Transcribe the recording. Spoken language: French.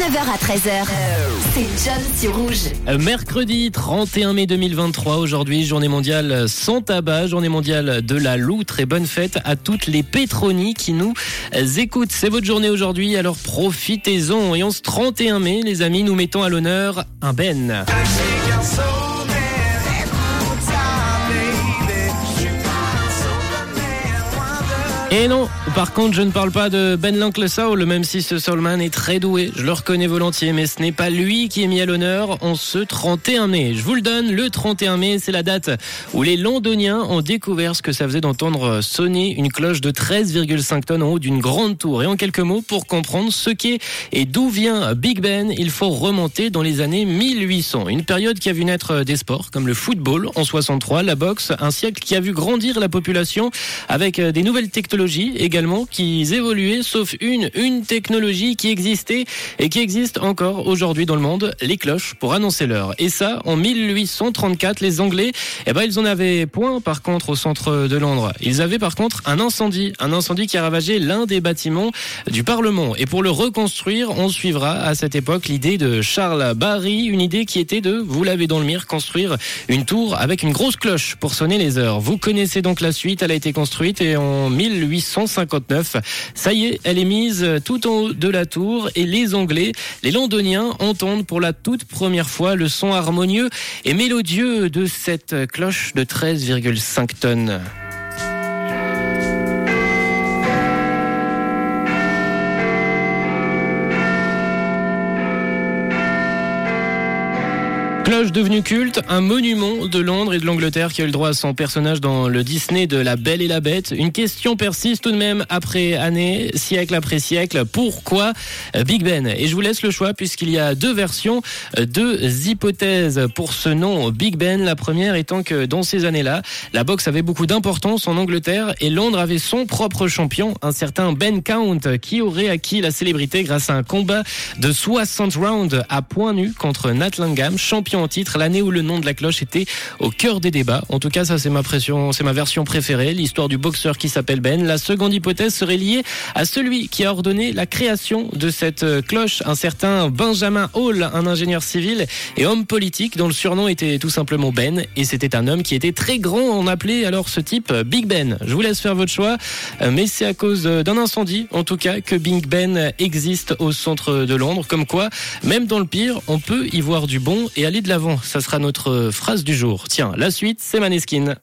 9h à 13h. C'est John Rouge. Euh, Mercredi 31 mai 2023, aujourd'hui, journée mondiale sans tabac, journée mondiale de la loutre et bonne fête à toutes les pétronies qui nous écoutent. C'est votre journée aujourd'hui, alors profitez-en. Et en ce 31 mai, les amis, nous mettons à l'honneur un Ben. Et non, par contre, je ne parle pas de Ben l'Oncle Soul, même si ce Soulman est très doué, je le reconnais volontiers, mais ce n'est pas lui qui est mis à l'honneur en ce 31 mai. Je vous le donne, le 31 mai, c'est la date où les Londoniens ont découvert ce que ça faisait d'entendre sonner une cloche de 13,5 tonnes en haut d'une grande tour. Et en quelques mots, pour comprendre ce qu'est et d'où vient Big Ben, il faut remonter dans les années 1800. Une période qui a vu naître des sports comme le football en 63, la boxe, un siècle qui a vu grandir la population avec des nouvelles technologies également qui évoluaient, sauf une, une technologie qui existait et qui existe encore aujourd'hui dans le monde, les cloches pour annoncer l'heure. Et ça, en 1834, les Anglais, eh ben, ils en avaient point par contre au centre de Londres. Ils avaient par contre un incendie, un incendie qui a ravagé l'un des bâtiments du Parlement. Et pour le reconstruire, on suivra à cette époque l'idée de Charles Barry, une idée qui était de, vous l'avez dans le mire, construire une tour avec une grosse cloche pour sonner les heures. Vous connaissez donc la suite, elle a été construite et en 18 1859. Ça y est, elle est mise tout en haut de la tour et les Anglais, les Londoniens entendent pour la toute première fois le son harmonieux et mélodieux de cette cloche de 13,5 tonnes. Cloche devenue culte, un monument de Londres et de l'Angleterre qui a eu le droit à son personnage dans le Disney de La Belle et la Bête. Une question persiste tout de même après année, siècle après siècle. Pourquoi Big Ben? Et je vous laisse le choix puisqu'il y a deux versions, deux hypothèses pour ce nom Big Ben. La première étant que dans ces années-là, la boxe avait beaucoup d'importance en Angleterre et Londres avait son propre champion, un certain Ben Count, qui aurait acquis la célébrité grâce à un combat de 60 rounds à point nu contre Nat Langham, champion en titre, l'année où le nom de la cloche était au cœur des débats. En tout cas, ça c'est ma pression, c'est ma version préférée, l'histoire du boxeur qui s'appelle Ben. La seconde hypothèse serait liée à celui qui a ordonné la création de cette euh, cloche, un certain Benjamin Hall, un ingénieur civil et homme politique dont le surnom était tout simplement Ben et c'était un homme qui était très grand, on appelait alors ce type Big Ben. Je vous laisse faire votre choix, euh, mais c'est à cause d'un incendie en tout cas que Big Ben existe au centre de Londres, comme quoi même dans le pire, on peut y voir du bon et aller de l'avant. Ça sera notre phrase du jour. Tiens, la suite, c'est Maneskin.